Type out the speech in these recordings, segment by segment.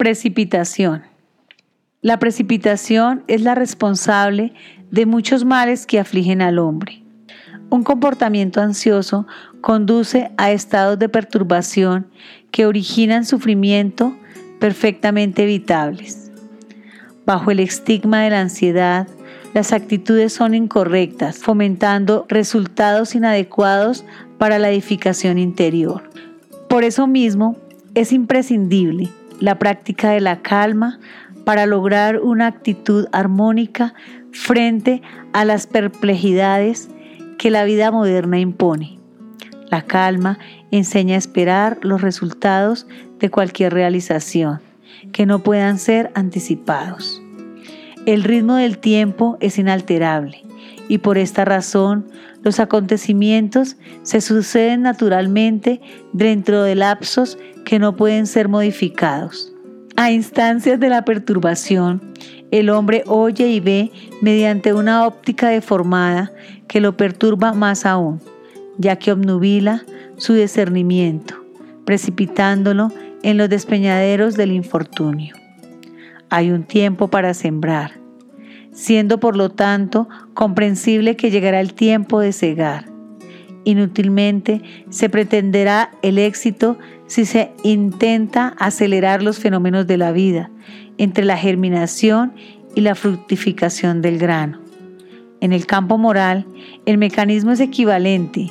Precipitación. La precipitación es la responsable de muchos males que afligen al hombre. Un comportamiento ansioso conduce a estados de perturbación que originan sufrimiento perfectamente evitables. Bajo el estigma de la ansiedad, las actitudes son incorrectas, fomentando resultados inadecuados para la edificación interior. Por eso mismo, es imprescindible la práctica de la calma para lograr una actitud armónica frente a las perplejidades que la vida moderna impone. La calma enseña a esperar los resultados de cualquier realización que no puedan ser anticipados. El ritmo del tiempo es inalterable y por esta razón los acontecimientos se suceden naturalmente dentro de lapsos que no pueden ser modificados. A instancias de la perturbación, el hombre oye y ve mediante una óptica deformada que lo perturba más aún, ya que obnubila su discernimiento, precipitándolo en los despeñaderos del infortunio. Hay un tiempo para sembrar, siendo por lo tanto comprensible que llegará el tiempo de cegar. Inútilmente se pretenderá el éxito si se intenta acelerar los fenómenos de la vida entre la germinación y la fructificación del grano. En el campo moral, el mecanismo es equivalente.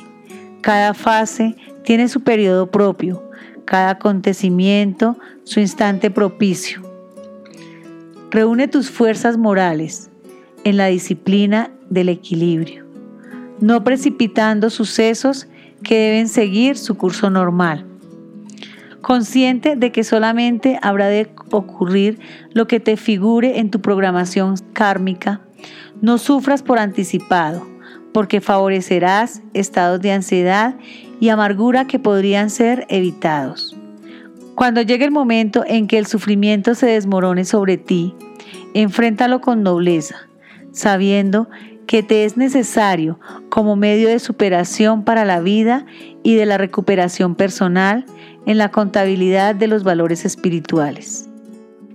Cada fase tiene su periodo propio, cada acontecimiento su instante propicio. Reúne tus fuerzas morales en la disciplina del equilibrio, no precipitando sucesos que deben seguir su curso normal. Consciente de que solamente habrá de ocurrir lo que te figure en tu programación kármica, no sufras por anticipado, porque favorecerás estados de ansiedad y amargura que podrían ser evitados. Cuando llegue el momento en que el sufrimiento se desmorone sobre ti, enfréntalo con nobleza, sabiendo que te es necesario como medio de superación para la vida y de la recuperación personal en la contabilidad de los valores espirituales.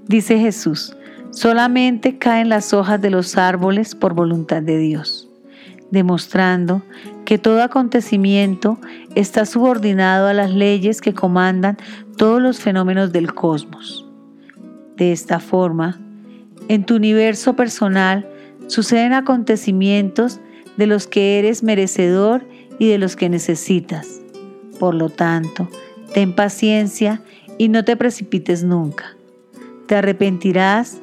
Dice Jesús, solamente caen las hojas de los árboles por voluntad de Dios, demostrando que todo acontecimiento está subordinado a las leyes que comandan todos los fenómenos del cosmos. De esta forma, en tu universo personal suceden acontecimientos de los que eres merecedor y de los que necesitas. Por lo tanto, ten paciencia y no te precipites nunca. Te arrepentirás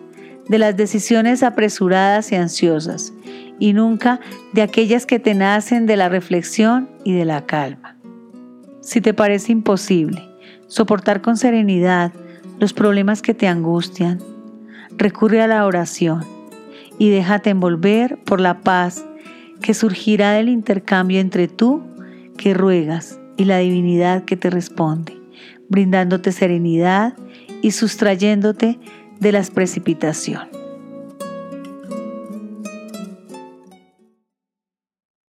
de las decisiones apresuradas y ansiosas y nunca de aquellas que te nacen de la reflexión y de la calma. Si te parece imposible soportar con serenidad los problemas que te angustian, recurre a la oración y déjate envolver por la paz que surgirá del intercambio entre tú que ruegas y la divinidad que te responde, brindándote serenidad y sustrayéndote de las precipitaciones.